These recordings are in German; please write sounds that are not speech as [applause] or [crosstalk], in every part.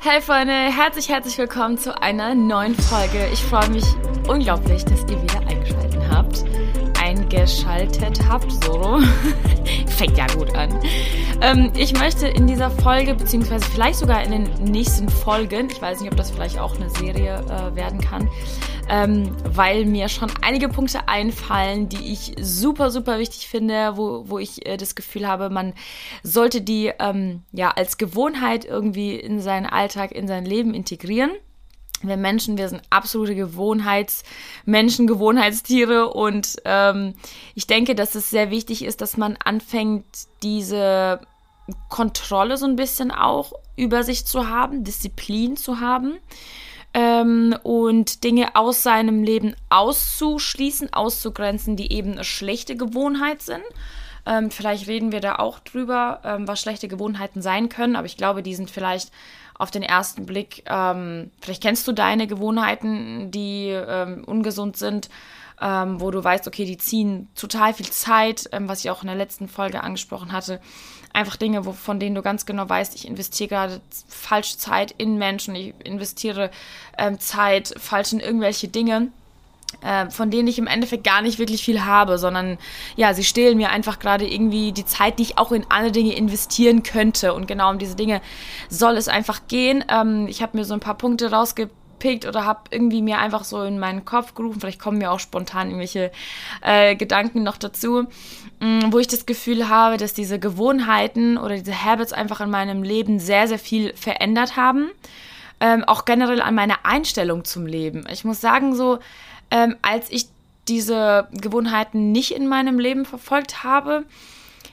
Hey Freunde, herzlich, herzlich willkommen zu einer neuen Folge. Ich freue mich unglaublich, dass ihr wieder eingeschaltet habt. Eingeschaltet habt, so. [laughs] Fängt ja gut an. Ähm, ich möchte in dieser Folge, beziehungsweise vielleicht sogar in den nächsten Folgen, ich weiß nicht, ob das vielleicht auch eine Serie äh, werden kann, ähm, weil mir schon einige Punkte einfallen, die ich super, super wichtig finde, wo, wo ich äh, das Gefühl habe, man sollte die ähm, ja als Gewohnheit irgendwie in seinen Alltag, in sein Leben integrieren. Wir Menschen, wir sind absolute Gewohnheitsmenschen, Gewohnheitstiere und ähm, ich denke, dass es sehr wichtig ist, dass man anfängt, diese Kontrolle so ein bisschen auch über sich zu haben, Disziplin zu haben ähm, und Dinge aus seinem Leben auszuschließen, auszugrenzen, die eben eine schlechte Gewohnheit sind. Ähm, vielleicht reden wir da auch drüber, ähm, was schlechte Gewohnheiten sein können, aber ich glaube, die sind vielleicht auf den ersten Blick, ähm, vielleicht kennst du deine Gewohnheiten, die ähm, ungesund sind. Ähm, wo du weißt, okay, die ziehen total viel Zeit, ähm, was ich auch in der letzten Folge angesprochen hatte einfach Dinge, wo, von denen du ganz genau weißt, ich investiere gerade falsche Zeit in Menschen, ich investiere ähm, Zeit falsch in irgendwelche Dinge. Äh, von denen ich im Endeffekt gar nicht wirklich viel habe, sondern ja, sie stehlen mir einfach gerade irgendwie die Zeit, die ich auch in andere Dinge investieren könnte. Und genau um diese Dinge soll es einfach gehen. Ähm, ich habe mir so ein paar Punkte rausgepickt oder habe irgendwie mir einfach so in meinen Kopf gerufen. Vielleicht kommen mir auch spontan irgendwelche äh, Gedanken noch dazu. Mm, wo ich das Gefühl habe, dass diese Gewohnheiten oder diese Habits einfach in meinem Leben sehr, sehr viel verändert haben. Ähm, auch generell an meiner Einstellung zum Leben. Ich muss sagen, so, ähm, als ich diese Gewohnheiten nicht in meinem Leben verfolgt habe,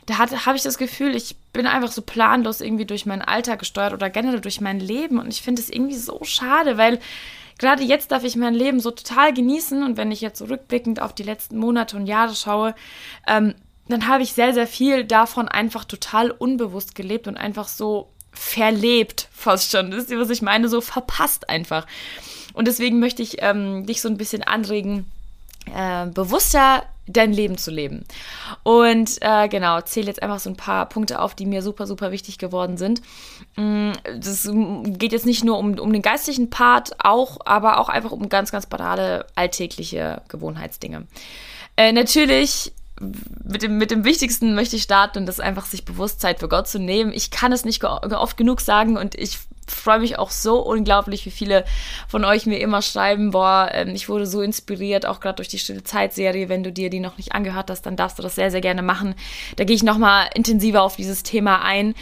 da habe ich das Gefühl, ich bin einfach so planlos irgendwie durch meinen Alltag gesteuert oder generell durch mein Leben. Und ich finde es irgendwie so schade, weil gerade jetzt darf ich mein Leben so total genießen. Und wenn ich jetzt so rückblickend auf die letzten Monate und Jahre schaue, ähm, dann habe ich sehr, sehr viel davon einfach total unbewusst gelebt und einfach so verlebt, fast schon. Wisst ihr, was ich meine? So verpasst einfach. Und deswegen möchte ich ähm, dich so ein bisschen anregen, äh, bewusster dein Leben zu leben. Und äh, genau, zähle jetzt einfach so ein paar Punkte auf, die mir super, super wichtig geworden sind. Mm, das geht jetzt nicht nur um, um den geistlichen Part, auch, aber auch einfach um ganz, ganz banale alltägliche Gewohnheitsdinge. Äh, natürlich mit dem, mit dem Wichtigsten möchte ich starten und das einfach sich Bewusstsein für Gott zu nehmen. Ich kann es nicht oft genug sagen und ich freue mich auch so unglaublich, wie viele von euch mir immer schreiben, boah, ähm, ich wurde so inspiriert, auch gerade durch die Stille Zeit Serie. Wenn du dir die noch nicht angehört hast, dann darfst du das sehr, sehr gerne machen. Da gehe ich nochmal intensiver auf dieses Thema ein.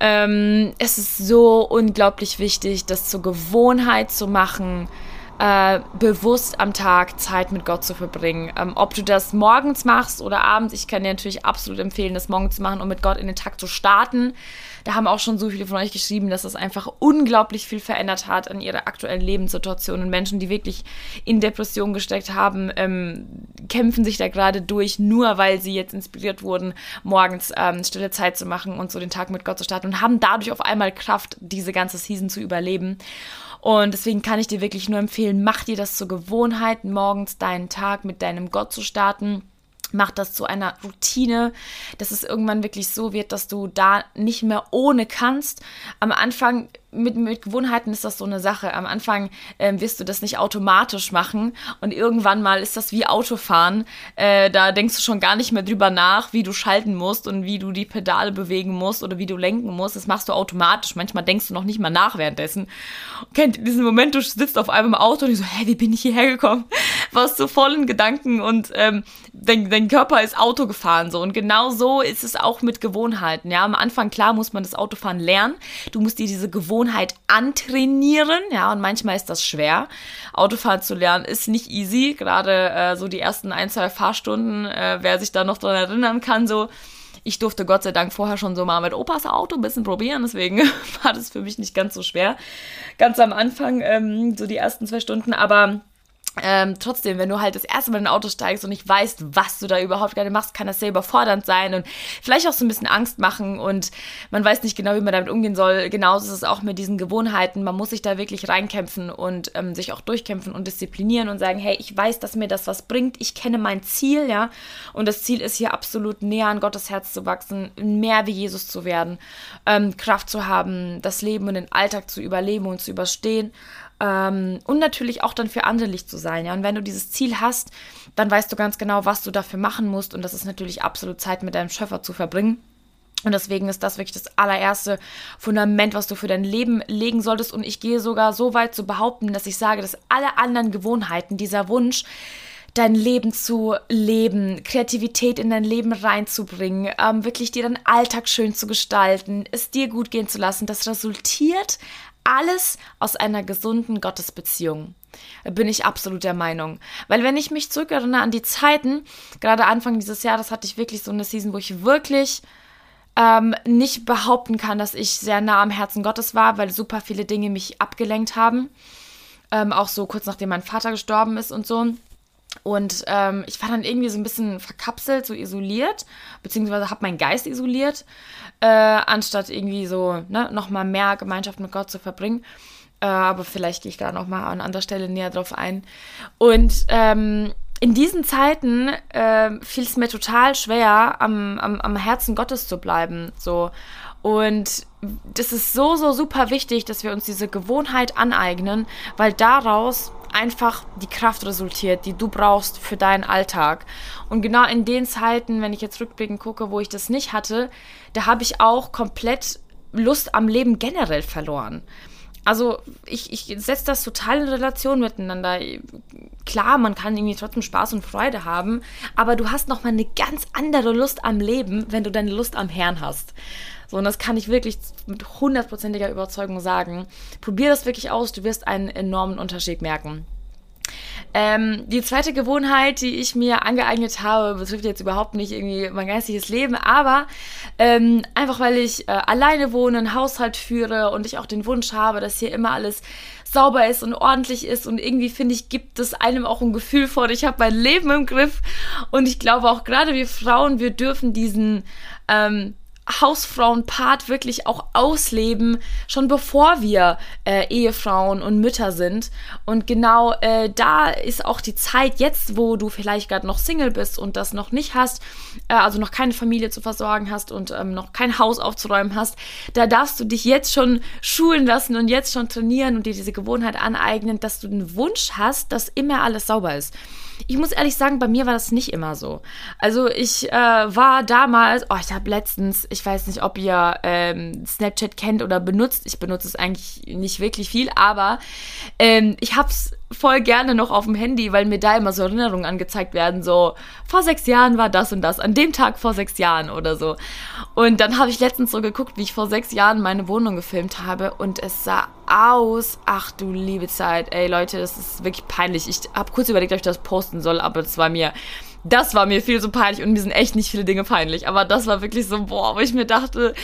Ähm, es ist so unglaublich wichtig, das zur Gewohnheit zu machen, äh, bewusst am Tag Zeit mit Gott zu verbringen. Ähm, ob du das morgens machst oder abends, ich kann dir natürlich absolut empfehlen, das morgens zu machen, um mit Gott in den Tag zu starten. Da haben auch schon so viele von euch geschrieben, dass das einfach unglaublich viel verändert hat an ihrer aktuellen Lebenssituation. Und Menschen, die wirklich in Depression gesteckt haben, ähm, kämpfen sich da gerade durch, nur weil sie jetzt inspiriert wurden, morgens ähm, stille Zeit zu machen und so den Tag mit Gott zu starten und haben dadurch auf einmal Kraft, diese ganze Season zu überleben. Und deswegen kann ich dir wirklich nur empfehlen, mach dir das zur Gewohnheit, morgens deinen Tag mit deinem Gott zu starten. Mach das zu einer Routine, dass es irgendwann wirklich so wird, dass du da nicht mehr ohne kannst. Am Anfang mit, mit Gewohnheiten ist das so eine Sache. Am Anfang ähm, wirst du das nicht automatisch machen und irgendwann mal ist das wie Autofahren. Äh, da denkst du schon gar nicht mehr drüber nach, wie du schalten musst und wie du die Pedale bewegen musst oder wie du lenken musst. Das machst du automatisch. Manchmal denkst du noch nicht mal nach währenddessen. Kennt diesen Moment, du sitzt auf einmal im Auto und ich so, hä, wie bin ich hierher gekommen? [laughs] Warst so voll in Gedanken und ähm, dein, dein Körper ist Auto gefahren so. Und genau so ist es auch mit Gewohnheiten. Ja, am Anfang, klar, muss man das Autofahren lernen. Du musst dir diese Gewohnheiten Gewohnheit antrainieren. Ja, und manchmal ist das schwer. Autofahren zu lernen ist nicht easy. Gerade äh, so die ersten ein, zwei Fahrstunden, äh, wer sich da noch dran erinnern kann, so. Ich durfte Gott sei Dank vorher schon so mal mit Opas Auto ein bisschen probieren, deswegen [laughs] war das für mich nicht ganz so schwer. Ganz am Anfang, ähm, so die ersten zwei Stunden, aber ähm, trotzdem, wenn du halt das erste Mal in ein Auto steigst und nicht weißt, was du da überhaupt gerade machst, kann das sehr überfordernd sein und vielleicht auch so ein bisschen Angst machen und man weiß nicht genau, wie man damit umgehen soll. Genauso ist es auch mit diesen Gewohnheiten. Man muss sich da wirklich reinkämpfen und ähm, sich auch durchkämpfen und disziplinieren und sagen, hey, ich weiß, dass mir das was bringt. Ich kenne mein Ziel, ja. Und das Ziel ist hier absolut näher an Gottes Herz zu wachsen, mehr wie Jesus zu werden, ähm, Kraft zu haben, das Leben und den Alltag zu überleben und zu überstehen ähm, und natürlich auch dann für andere Licht zu sein. Ja? Und wenn du dieses Ziel hast, dann weißt du ganz genau, was du dafür machen musst. Und das ist natürlich absolut Zeit mit deinem Schöpfer zu verbringen. Und deswegen ist das wirklich das allererste Fundament, was du für dein Leben legen solltest. Und ich gehe sogar so weit zu behaupten, dass ich sage, dass alle anderen Gewohnheiten, dieser Wunsch, dein Leben zu leben, Kreativität in dein Leben reinzubringen, ähm, wirklich dir deinen Alltag schön zu gestalten, es dir gut gehen zu lassen, das resultiert alles aus einer gesunden Gottesbeziehung. Bin ich absolut der Meinung. Weil wenn ich mich zurückerinnere an die Zeiten, gerade Anfang dieses Jahres hatte ich wirklich so eine Season, wo ich wirklich ähm, nicht behaupten kann, dass ich sehr nah am Herzen Gottes war, weil super viele Dinge mich abgelenkt haben. Ähm, auch so kurz nachdem mein Vater gestorben ist und so. Und ähm, ich war dann irgendwie so ein bisschen verkapselt, so isoliert, beziehungsweise habe meinen Geist isoliert, äh, anstatt irgendwie so ne, nochmal mehr Gemeinschaft mit Gott zu verbringen. Äh, aber vielleicht gehe ich da nochmal an anderer Stelle näher drauf ein. Und ähm, in diesen Zeiten äh, fiel es mir total schwer, am, am, am Herzen Gottes zu bleiben. So. Und das ist so, so super wichtig, dass wir uns diese Gewohnheit aneignen, weil daraus einfach die Kraft resultiert, die du brauchst für deinen Alltag. Und genau in den Zeiten, wenn ich jetzt rückblickend gucke, wo ich das nicht hatte, da habe ich auch komplett Lust am Leben generell verloren. Also ich, ich setze das total in Relation miteinander. Klar, man kann irgendwie trotzdem Spaß und Freude haben, aber du hast nochmal eine ganz andere Lust am Leben, wenn du deine Lust am Herrn hast. So, und das kann ich wirklich mit hundertprozentiger Überzeugung sagen. Probier das wirklich aus, du wirst einen enormen Unterschied merken. Ähm, die zweite Gewohnheit, die ich mir angeeignet habe, betrifft jetzt überhaupt nicht irgendwie mein geistiges Leben, aber ähm, einfach weil ich äh, alleine wohne, einen Haushalt führe und ich auch den Wunsch habe, dass hier immer alles sauber ist und ordentlich ist und irgendwie finde ich, gibt es einem auch ein Gefühl vor, ich habe mein Leben im Griff und ich glaube auch gerade wir Frauen, wir dürfen diesen ähm, Hausfrauenpart wirklich auch ausleben, schon bevor wir äh, Ehefrauen und Mütter sind. Und genau äh, da ist auch die Zeit jetzt, wo du vielleicht gerade noch Single bist und das noch nicht hast, äh, also noch keine Familie zu versorgen hast und ähm, noch kein Haus aufzuräumen hast, da darfst du dich jetzt schon schulen lassen und jetzt schon trainieren und dir diese Gewohnheit aneignen, dass du den Wunsch hast, dass immer alles sauber ist. Ich muss ehrlich sagen, bei mir war das nicht immer so. Also ich äh, war damals, oh, ich habe letztens, ich weiß nicht, ob ihr ähm, Snapchat kennt oder benutzt. Ich benutze es eigentlich nicht wirklich viel, aber ähm, ich habe es voll gerne noch auf dem Handy, weil mir da immer so Erinnerungen angezeigt werden, so vor sechs Jahren war das und das, an dem Tag vor sechs Jahren oder so. Und dann habe ich letztens so geguckt, wie ich vor sechs Jahren meine Wohnung gefilmt habe und es sah aus, ach du liebe Zeit, ey Leute, das ist wirklich peinlich. Ich habe kurz überlegt, ob ich das posten soll, aber das war mir, das war mir viel so peinlich und mir sind echt nicht viele Dinge peinlich, aber das war wirklich so, boah, wo ich mir dachte,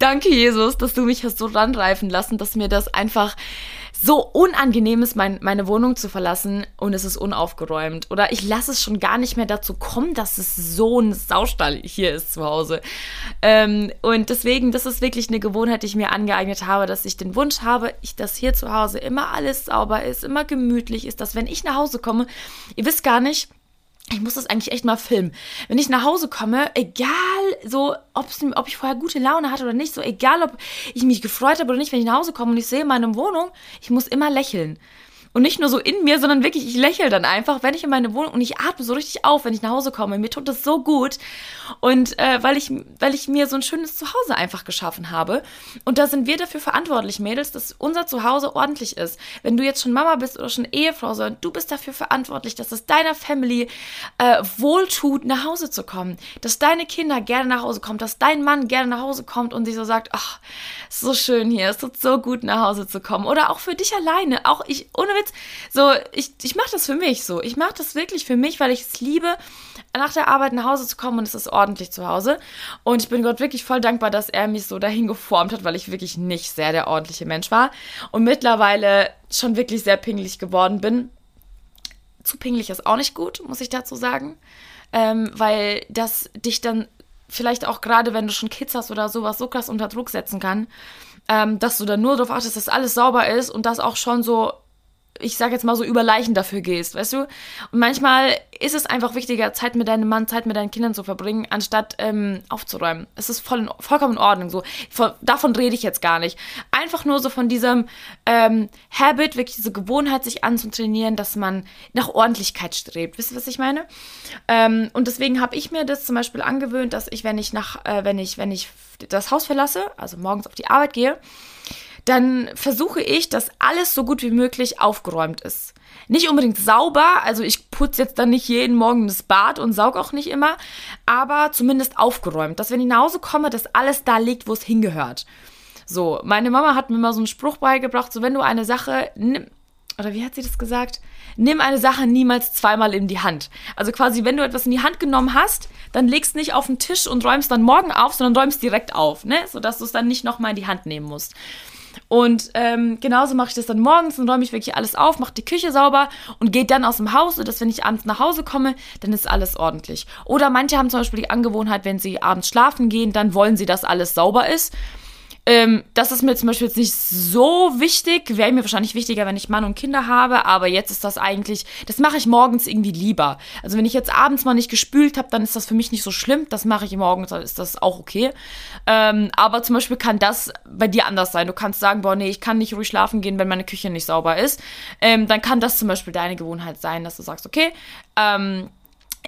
danke Jesus, dass du mich hast so ranreifen lassen, dass mir das einfach so unangenehm ist, mein, meine Wohnung zu verlassen und es ist unaufgeräumt. Oder ich lasse es schon gar nicht mehr dazu kommen, dass es so ein Saustall hier ist zu Hause. Ähm, und deswegen, das ist wirklich eine Gewohnheit, die ich mir angeeignet habe, dass ich den Wunsch habe, ich, dass hier zu Hause immer alles sauber ist, immer gemütlich ist, dass wenn ich nach Hause komme, ihr wisst gar nicht, ich muss das eigentlich echt mal filmen. Wenn ich nach Hause komme, egal so, ob ich vorher gute Laune hatte oder nicht, so egal ob ich mich gefreut habe oder nicht, wenn ich nach Hause komme und ich sehe meine Wohnung, ich muss immer lächeln. Und nicht nur so in mir, sondern wirklich, ich lächle dann einfach, wenn ich in meine Wohnung und ich atme so richtig auf, wenn ich nach Hause komme. Mir tut das so gut. Und äh, weil, ich, weil ich mir so ein schönes Zuhause einfach geschaffen habe. Und da sind wir dafür verantwortlich, Mädels, dass unser Zuhause ordentlich ist. Wenn du jetzt schon Mama bist oder schon Ehefrau, sondern du bist dafür verantwortlich, dass es deiner Family äh, wohltut, nach Hause zu kommen. Dass deine Kinder gerne nach Hause kommen, dass dein Mann gerne nach Hause kommt und sich so sagt, ach, so schön hier, es tut so gut, nach Hause zu kommen. Oder auch für dich alleine. Auch ich, ohne Witz, so, ich, ich mache das für mich so. Ich mache das wirklich für mich, weil ich es liebe, nach der Arbeit nach Hause zu kommen und es ist ordentlich zu Hause. Und ich bin Gott wirklich voll dankbar, dass er mich so dahin geformt hat, weil ich wirklich nicht sehr der ordentliche Mensch war. Und mittlerweile schon wirklich sehr pingelig geworden bin zu pingelig ist auch nicht gut, muss ich dazu sagen. Ähm, weil das dich dann vielleicht auch gerade, wenn du schon Kids hast oder sowas, so krass unter Druck setzen kann, ähm, dass du dann nur darauf achtest, dass alles sauber ist und das auch schon so ich sag jetzt mal so, über Leichen dafür gehst, weißt du? Und manchmal ist es einfach wichtiger, Zeit mit deinem Mann, Zeit mit deinen Kindern zu verbringen, anstatt ähm, aufzuräumen. Es ist voll in, vollkommen in Ordnung. So. Von, davon rede ich jetzt gar nicht. Einfach nur so von diesem ähm, Habit, wirklich diese Gewohnheit, sich anzutrainieren, dass man nach Ordentlichkeit strebt. Wisst ihr, was ich meine? Ähm, und deswegen habe ich mir das zum Beispiel angewöhnt, dass ich, wenn ich nach, äh, wenn ich, wenn ich das Haus verlasse, also morgens auf die Arbeit gehe, dann versuche ich, dass alles so gut wie möglich aufgeräumt ist. Nicht unbedingt sauber, also ich putze jetzt dann nicht jeden Morgen das Bad und saug auch nicht immer, aber zumindest aufgeräumt, dass wenn ich nach Hause komme, dass alles da liegt, wo es hingehört. So, meine Mama hat mir mal so einen Spruch beigebracht, so wenn du eine Sache nimm, oder wie hat sie das gesagt? Nimm eine Sache niemals zweimal in die Hand. Also quasi, wenn du etwas in die Hand genommen hast, dann legst nicht auf den Tisch und räumst dann morgen auf, sondern räumst direkt auf, ne? Sodass du es dann nicht nochmal in die Hand nehmen musst. Und ähm, genauso mache ich das dann morgens und räume ich wirklich alles auf, mache die Küche sauber und gehe dann aus dem Haus, sodass wenn ich abends nach Hause komme, dann ist alles ordentlich. Oder manche haben zum Beispiel die Angewohnheit, wenn sie abends schlafen gehen, dann wollen sie, dass alles sauber ist. Ähm, das ist mir zum Beispiel jetzt nicht so wichtig. Wäre mir wahrscheinlich wichtiger, wenn ich Mann und Kinder habe. Aber jetzt ist das eigentlich, das mache ich morgens irgendwie lieber. Also wenn ich jetzt abends mal nicht gespült habe, dann ist das für mich nicht so schlimm. Das mache ich morgens, dann ist das auch okay. Ähm, aber zum Beispiel kann das bei dir anders sein. Du kannst sagen, boah, nee, ich kann nicht ruhig schlafen gehen, wenn meine Küche nicht sauber ist. Ähm, dann kann das zum Beispiel deine Gewohnheit sein, dass du sagst, okay, ähm,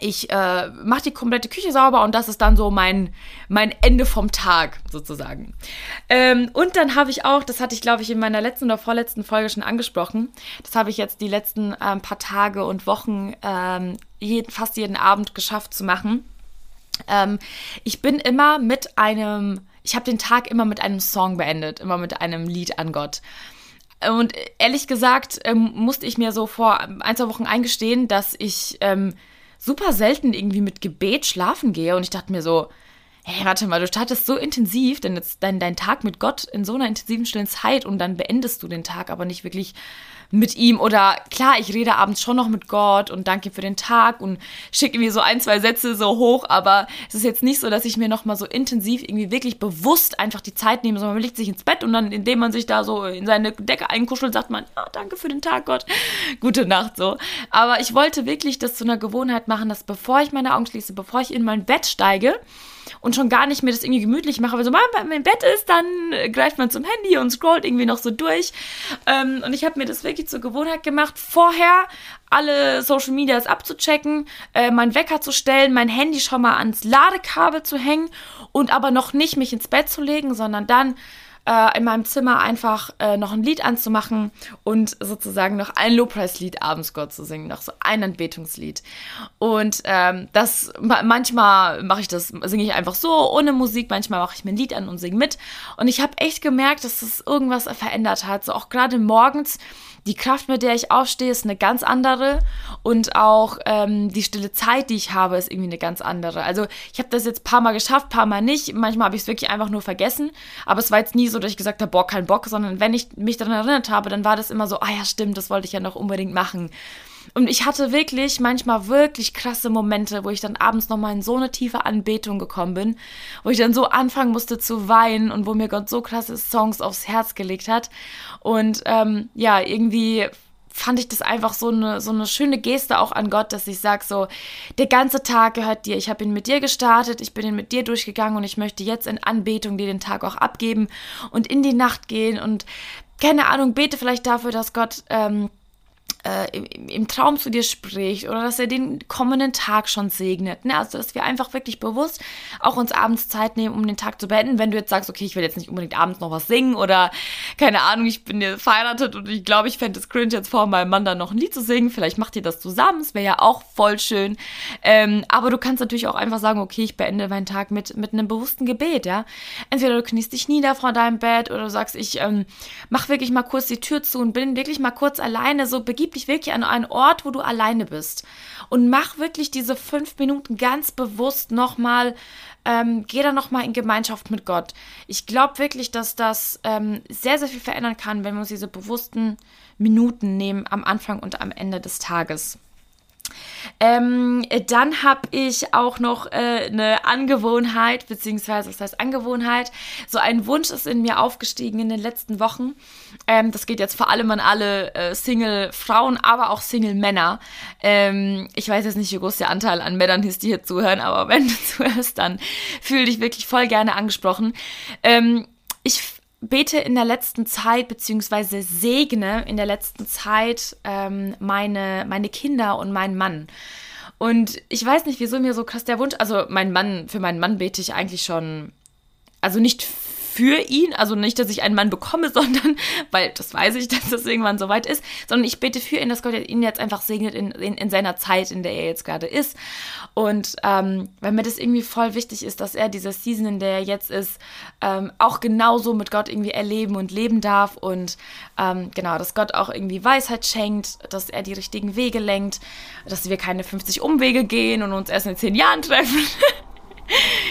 ich äh, mache die komplette Küche sauber und das ist dann so mein, mein Ende vom Tag sozusagen. Ähm, und dann habe ich auch, das hatte ich glaube ich in meiner letzten oder vorletzten Folge schon angesprochen, das habe ich jetzt die letzten äh, paar Tage und Wochen ähm, jeden, fast jeden Abend geschafft zu machen. Ähm, ich bin immer mit einem, ich habe den Tag immer mit einem Song beendet, immer mit einem Lied an Gott. Und ehrlich gesagt ähm, musste ich mir so vor ein, zwei Wochen eingestehen, dass ich ähm, super selten irgendwie mit Gebet schlafen gehe. Und ich dachte mir so, hey, warte mal, du startest so intensiv, denn jetzt dein, dein Tag mit Gott in so einer intensiven stillen Zeit und dann beendest du den Tag aber nicht wirklich mit ihm oder klar, ich rede abends schon noch mit Gott und danke für den Tag und schicke mir so ein, zwei Sätze so hoch, aber es ist jetzt nicht so, dass ich mir nochmal so intensiv irgendwie wirklich bewusst einfach die Zeit nehme, sondern man legt sich ins Bett und dann, indem man sich da so in seine Decke einkuschelt, sagt man, ja, danke für den Tag, Gott, [laughs] gute Nacht so. Aber ich wollte wirklich das zu einer Gewohnheit machen, dass bevor ich meine Augen schließe, bevor ich in mein Bett steige, und schon gar nicht mir das irgendwie gemütlich mache, weil so, wenn man im Bett ist, dann äh, greift man zum Handy und scrollt irgendwie noch so durch. Ähm, und ich habe mir das wirklich zur Gewohnheit gemacht, vorher alle Social Medias abzuchecken, äh, meinen Wecker zu stellen, mein Handy schon mal ans Ladekabel zu hängen und aber noch nicht mich ins Bett zu legen, sondern dann äh, in meinem Zimmer einfach äh, noch ein Lied anzumachen und sozusagen noch ein Lobpreislied abends Gott zu singen, noch so ein Anbetungslied. Und ähm, das manchmal mache ich das, singe ich einfach so ohne Musik, manchmal mache ich mir ein Lied an und singe mit. Und ich habe echt gemerkt, dass das irgendwas verändert hat. So auch gerade morgens die Kraft, mit der ich aufstehe, ist eine ganz andere und auch ähm, die stille Zeit, die ich habe, ist irgendwie eine ganz andere. Also ich habe das jetzt paar Mal geschafft, paar Mal nicht. Manchmal habe ich es wirklich einfach nur vergessen, aber es war jetzt nie so, dass ich gesagt habe, boah, kein Bock, sondern wenn ich mich daran erinnert habe, dann war das immer so, ah ja, stimmt, das wollte ich ja noch unbedingt machen. Und ich hatte wirklich manchmal wirklich krasse Momente, wo ich dann abends nochmal in so eine tiefe Anbetung gekommen bin, wo ich dann so anfangen musste zu weinen und wo mir Gott so krasse Songs aufs Herz gelegt hat. Und ähm, ja, irgendwie fand ich das einfach so eine, so eine schöne Geste auch an Gott, dass ich sage so, der ganze Tag gehört dir. Ich habe ihn mit dir gestartet, ich bin ihn mit dir durchgegangen und ich möchte jetzt in Anbetung dir den Tag auch abgeben und in die Nacht gehen und keine Ahnung, bete vielleicht dafür, dass Gott ähm, äh, im, Traum zu dir spricht oder dass er den kommenden Tag schon segnet. Ne? Also, dass wir einfach wirklich bewusst auch uns abends Zeit nehmen, um den Tag zu beenden. Wenn du jetzt sagst, okay, ich will jetzt nicht unbedingt abends noch was singen oder keine Ahnung, ich bin jetzt verheiratet und ich glaube, ich fände es cringe, jetzt vor meinem Mann dann noch ein Lied zu singen. Vielleicht macht ihr das zusammen, es wäre ja auch voll schön. Ähm, aber du kannst natürlich auch einfach sagen, okay, ich beende meinen Tag mit, mit einem bewussten Gebet, ja. Entweder du kniest dich nieder vor deinem Bett oder du sagst, ich ähm, mach wirklich mal kurz die Tür zu und bin wirklich mal kurz alleine, so begib dich wirklich an einen Ort, wo du alleine bist. Und mach wirklich diese fünf Minuten ganz bewusst nochmal, ähm, geh da nochmal in Gemeinschaft mit Gott. Ich glaube wirklich, dass das ähm, sehr, sehr viel verändern kann, wenn wir uns diese bewussten Minuten nehmen am Anfang und am Ende des Tages. Ähm, dann habe ich auch noch äh, eine Angewohnheit, beziehungsweise was heißt Angewohnheit? So ein Wunsch ist in mir aufgestiegen in den letzten Wochen. Ähm, das geht jetzt vor allem an alle äh, Single-Frauen, aber auch Single-Männer. Ähm, ich weiß jetzt nicht, wie groß der Anteil an Männern ist, die hier zuhören, aber [laughs] wenn du zuhörst, dann fühle dich wirklich voll gerne angesprochen. Ähm, ich bete in der letzten Zeit, beziehungsweise segne in der letzten Zeit ähm, meine, meine Kinder und meinen Mann. Und ich weiß nicht, wieso mir so krass der Wunsch, also mein Mann, für meinen Mann bete ich eigentlich schon, also nicht für ihn, also nicht, dass ich einen Mann bekomme, [laughs] sondern, weil das weiß ich, dass das irgendwann soweit ist, sondern ich bete für ihn, dass Gott ihn jetzt einfach segnet in, in, in seiner Zeit, in der er jetzt gerade ist. Und ähm, weil mir das irgendwie voll wichtig ist, dass er diese Season, in der er jetzt ist, ähm, auch genauso mit Gott irgendwie erleben und leben darf und ähm, genau, dass Gott auch irgendwie Weisheit schenkt, dass er die richtigen Wege lenkt, dass wir keine 50 Umwege gehen und uns erst in zehn Jahren treffen. [laughs]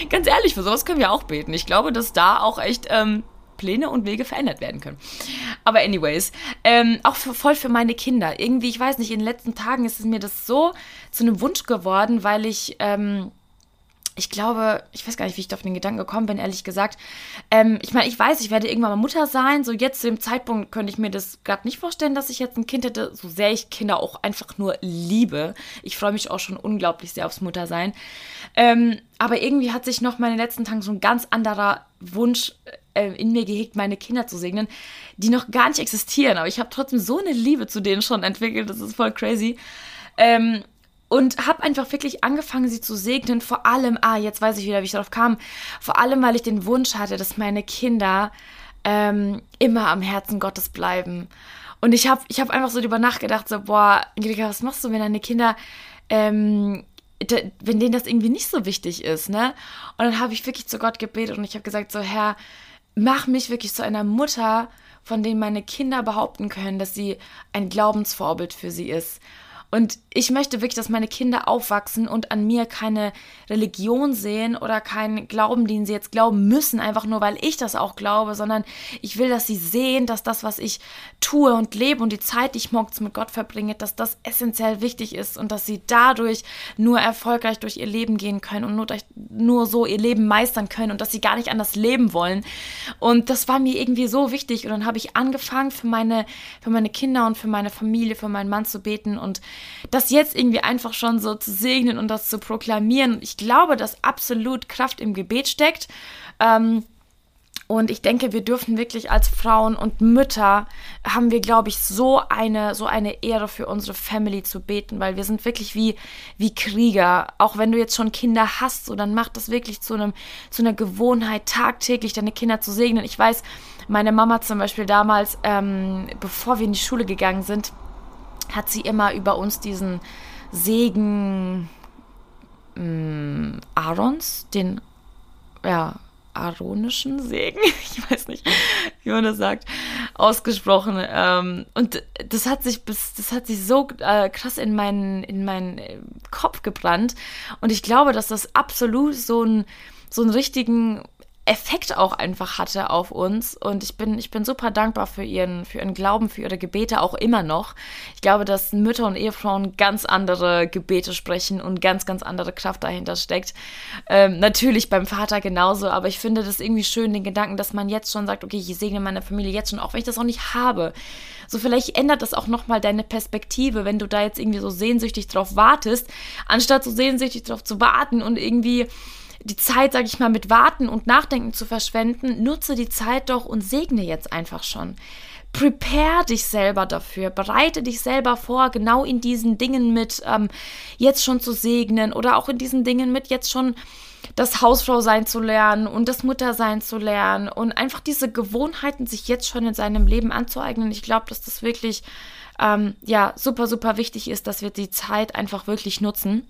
[laughs] Ganz ehrlich, für sowas können wir auch beten. Ich glaube, dass da auch echt ähm, Pläne und Wege verändert werden können. Aber anyways, ähm, auch für, voll für meine Kinder. Irgendwie, ich weiß nicht, in den letzten Tagen ist es mir das so zu einem Wunsch geworden, weil ich ähm, ich glaube, ich weiß gar nicht, wie ich auf den Gedanken gekommen bin, ehrlich gesagt. Ähm, ich meine, ich weiß, ich werde irgendwann mal Mutter sein. So jetzt zu dem Zeitpunkt könnte ich mir das gerade nicht vorstellen, dass ich jetzt ein Kind hätte, so sehr ich Kinder auch einfach nur liebe. Ich freue mich auch schon unglaublich sehr aufs Muttersein. Ähm, aber irgendwie hat sich noch mal in den letzten Tagen so ein ganz anderer Wunsch äh, in mir gehegt, meine Kinder zu segnen, die noch gar nicht existieren. Aber ich habe trotzdem so eine Liebe zu denen schon entwickelt. Das ist voll crazy. Ähm, und habe einfach wirklich angefangen, sie zu segnen. Vor allem, ah, jetzt weiß ich wieder, wie ich darauf kam. Vor allem, weil ich den Wunsch hatte, dass meine Kinder ähm, immer am Herzen Gottes bleiben. Und ich habe ich hab einfach so drüber nachgedacht, so, boah, Angelika, was machst du, wenn deine Kinder, ähm, wenn denen das irgendwie nicht so wichtig ist, ne? Und dann habe ich wirklich zu Gott gebetet und ich habe gesagt, so, Herr, mach mich wirklich zu einer Mutter, von denen meine Kinder behaupten können, dass sie ein Glaubensvorbild für sie ist. Und ich möchte wirklich, dass meine Kinder aufwachsen und an mir keine Religion sehen oder keinen Glauben, den sie jetzt glauben müssen, einfach nur weil ich das auch glaube, sondern ich will, dass sie sehen, dass das, was ich tue und lebe und die Zeit, die ich morgens mit Gott verbringe, dass das essentiell wichtig ist und dass sie dadurch nur erfolgreich durch ihr Leben gehen können und nur, durch, nur so ihr Leben meistern können und dass sie gar nicht anders leben wollen. Und das war mir irgendwie so wichtig und dann habe ich angefangen, für meine, für meine Kinder und für meine Familie, für meinen Mann zu beten und das jetzt irgendwie einfach schon so zu segnen und das zu proklamieren. Ich glaube, dass absolut Kraft im Gebet steckt. Ähm, und ich denke, wir dürfen wirklich als Frauen und Mütter haben wir, glaube ich, so eine, so eine Ehre für unsere Family zu beten, weil wir sind wirklich wie, wie Krieger. Auch wenn du jetzt schon Kinder hast, so dann macht das wirklich zu einem, zu einer Gewohnheit, tagtäglich deine Kinder zu segnen. Ich weiß, meine Mama zum Beispiel damals, ähm, bevor wir in die Schule gegangen sind, hat sie immer über uns diesen Segen mh, mm, Aarons, den ja, aaronischen Segen, [laughs] ich weiß nicht, wie man das sagt, ausgesprochen. Ähm, und das hat sich bis, das hat sich so äh, krass in meinen, in meinen äh, Kopf gebrannt. Und ich glaube, dass das absolut so ein so einen richtigen Effekt auch einfach hatte auf uns. Und ich bin, ich bin super dankbar für ihren, für ihren Glauben, für ihre Gebete auch immer noch. Ich glaube, dass Mütter und Ehefrauen ganz andere Gebete sprechen und ganz, ganz andere Kraft dahinter steckt. Ähm, natürlich beim Vater genauso, aber ich finde das irgendwie schön, den Gedanken, dass man jetzt schon sagt, okay, ich segne meine Familie jetzt schon, auch wenn ich das auch nicht habe. So vielleicht ändert das auch nochmal deine Perspektive, wenn du da jetzt irgendwie so sehnsüchtig drauf wartest, anstatt so sehnsüchtig drauf zu warten und irgendwie die Zeit, sag ich mal, mit Warten und Nachdenken zu verschwenden, nutze die Zeit doch und segne jetzt einfach schon. Prepare dich selber dafür, bereite dich selber vor, genau in diesen Dingen mit ähm, jetzt schon zu segnen oder auch in diesen Dingen mit jetzt schon das Hausfrau sein zu lernen und das Mutter sein zu lernen und einfach diese Gewohnheiten sich jetzt schon in seinem Leben anzueignen. Ich glaube, dass das wirklich ähm, ja super super wichtig ist, dass wir die Zeit einfach wirklich nutzen.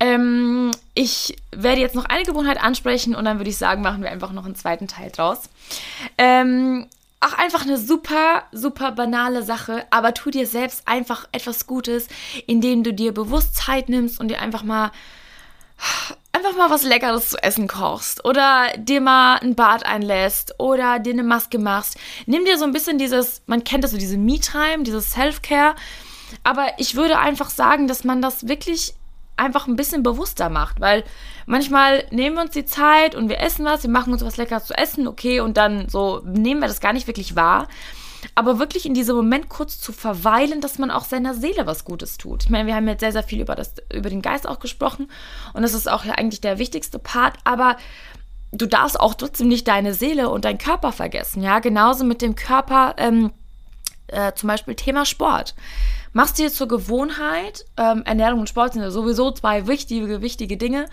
Ähm, ich werde jetzt noch eine Gewohnheit ansprechen und dann würde ich sagen, machen wir einfach noch einen zweiten Teil draus. Ähm, auch einfach eine super, super banale Sache, aber tu dir selbst einfach etwas Gutes, indem du dir bewusst Zeit nimmst und dir einfach mal einfach mal was Leckeres zu essen kochst oder dir mal ein Bad einlässt oder dir eine Maske machst. Nimm dir so ein bisschen dieses, man kennt das so, diese Me-Time, dieses Self-Care Aber ich würde einfach sagen, dass man das wirklich einfach ein bisschen bewusster macht, weil manchmal nehmen wir uns die Zeit und wir essen was, wir machen uns was Leckeres zu essen, okay, und dann so nehmen wir das gar nicht wirklich wahr. Aber wirklich in diesem Moment kurz zu verweilen, dass man auch seiner Seele was Gutes tut. Ich meine, wir haben jetzt sehr, sehr viel über, das, über den Geist auch gesprochen und das ist auch ja eigentlich der wichtigste Part, aber du darfst auch trotzdem nicht deine Seele und deinen Körper vergessen. Ja, genauso mit dem Körper, ähm, äh, zum Beispiel Thema Sport machst dir zur Gewohnheit, ähm, Ernährung und Sport sind ja sowieso zwei wichtige, wichtige Dinge,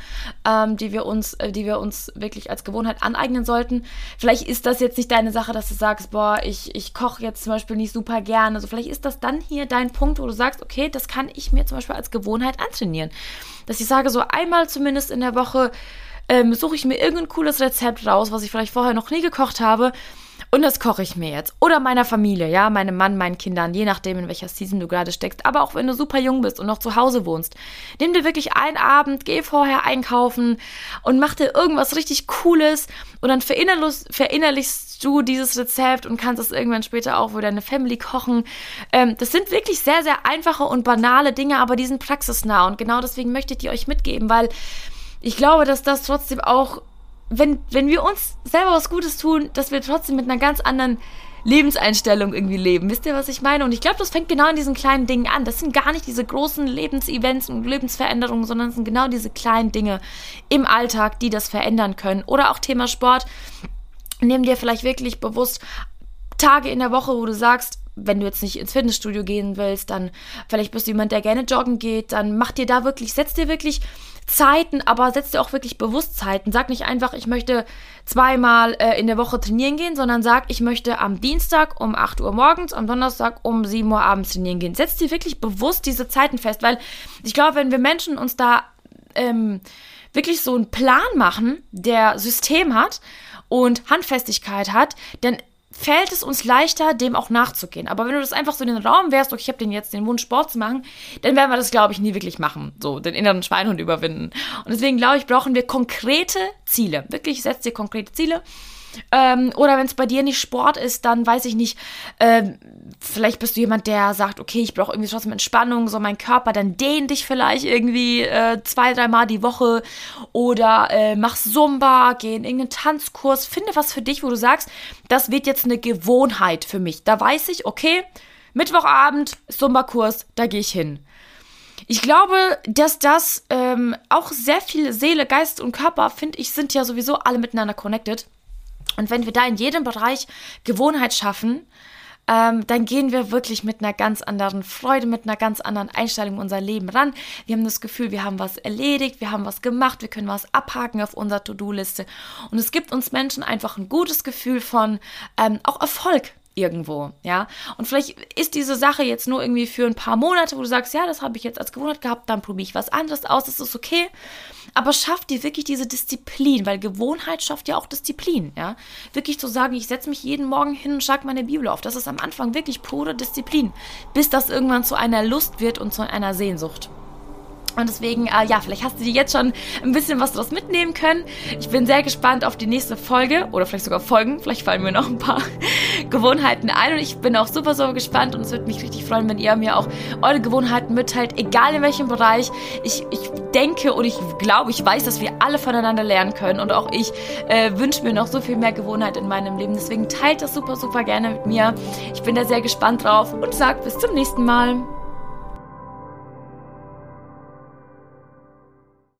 ähm, die wir uns, äh, die wir uns wirklich als Gewohnheit aneignen sollten. Vielleicht ist das jetzt nicht deine Sache, dass du sagst, boah, ich, ich koche jetzt zum Beispiel nicht super gerne. Also vielleicht ist das dann hier dein Punkt, wo du sagst, okay, das kann ich mir zum Beispiel als Gewohnheit antrainieren. Dass ich sage, so einmal zumindest in der Woche ähm, suche ich mir irgendein cooles Rezept raus, was ich vielleicht vorher noch nie gekocht habe und das koche ich mir jetzt. Oder meiner Familie, ja, meinem Mann, meinen Kindern, je nachdem, in welcher Season du gerade steckst. Aber auch wenn du super jung bist und noch zu Hause wohnst. Nimm dir wirklich einen Abend, geh vorher einkaufen und mach dir irgendwas richtig Cooles. Und dann verinnerlichst du dieses Rezept und kannst es irgendwann später auch für deine Family kochen. Ähm, das sind wirklich sehr, sehr einfache und banale Dinge, aber die sind praxisnah. Und genau deswegen möchte ich die euch mitgeben, weil ich glaube, dass das trotzdem auch wenn, wenn wir uns selber was Gutes tun, dass wir trotzdem mit einer ganz anderen Lebenseinstellung irgendwie leben. Wisst ihr, was ich meine? Und ich glaube, das fängt genau in diesen kleinen Dingen an. Das sind gar nicht diese großen Lebensevents und Lebensveränderungen, sondern es sind genau diese kleinen Dinge im Alltag, die das verändern können. Oder auch Thema Sport. Nimm dir vielleicht wirklich bewusst Tage in der Woche, wo du sagst, wenn du jetzt nicht ins Fitnessstudio gehen willst, dann vielleicht bist du jemand, der gerne joggen geht, dann mach dir da wirklich, setz dir wirklich Zeiten, aber setz dir auch wirklich Bewusstzeiten. Sag nicht einfach, ich möchte zweimal äh, in der Woche trainieren gehen, sondern sag, ich möchte am Dienstag um 8 Uhr morgens, am Donnerstag um 7 Uhr abends trainieren gehen. Setz dir wirklich bewusst diese Zeiten fest, weil ich glaube, wenn wir Menschen uns da ähm, wirklich so einen Plan machen, der System hat und Handfestigkeit hat, dann fällt es uns leichter, dem auch nachzugehen. Aber wenn du das einfach so in den Raum wärst, okay, ich habe den jetzt den Wunsch, Sport zu machen, dann werden wir das, glaube ich, nie wirklich machen. So, den inneren Schweinhund überwinden. Und deswegen, glaube ich, brauchen wir konkrete Ziele. Wirklich, setz dir konkrete Ziele. Ähm, oder wenn es bei dir nicht Sport ist, dann weiß ich nicht, äh, vielleicht bist du jemand, der sagt, okay, ich brauche irgendwie trotzdem Entspannung, so mein Körper, dann dehn dich vielleicht irgendwie äh, zwei, dreimal die Woche oder äh, mach Zumba, geh in irgendeinen Tanzkurs, finde was für dich, wo du sagst, das wird jetzt eine Gewohnheit für mich. Da weiß ich, okay, Mittwochabend, Zumba-Kurs, da gehe ich hin. Ich glaube, dass das ähm, auch sehr viel Seele, Geist und Körper, finde ich, sind ja sowieso alle miteinander connected. Und wenn wir da in jedem Bereich Gewohnheit schaffen, ähm, dann gehen wir wirklich mit einer ganz anderen Freude, mit einer ganz anderen Einstellung unser Leben ran. Wir haben das Gefühl, wir haben was erledigt, wir haben was gemacht, wir können was abhaken auf unserer To-Do-Liste. Und es gibt uns Menschen einfach ein gutes Gefühl von ähm, auch Erfolg irgendwo, ja. Und vielleicht ist diese Sache jetzt nur irgendwie für ein paar Monate, wo du sagst, ja, das habe ich jetzt als Gewohnheit gehabt, dann probiere ich was anderes aus, das ist okay. Aber schaff dir wirklich diese Disziplin, weil Gewohnheit schafft ja auch Disziplin, ja. Wirklich zu sagen, ich setze mich jeden Morgen hin und schlag meine Bibel auf. Das ist am Anfang wirklich pure Disziplin, bis das irgendwann zu einer Lust wird und zu einer Sehnsucht. Und deswegen, äh, ja, vielleicht hast du dir jetzt schon ein bisschen was daraus mitnehmen können. Ich bin sehr gespannt auf die nächste Folge oder vielleicht sogar Folgen. Vielleicht fallen mir noch ein paar [laughs] Gewohnheiten ein und ich bin auch super, super gespannt und es würde mich richtig freuen, wenn ihr mir auch eure Gewohnheiten mitteilt, egal in welchem Bereich. Ich, ich denke und ich glaube, ich weiß, dass wir alle voneinander lernen können und auch ich äh, wünsche mir noch so viel mehr Gewohnheit in meinem Leben. Deswegen teilt das super, super gerne mit mir. Ich bin da sehr gespannt drauf und sag bis zum nächsten Mal.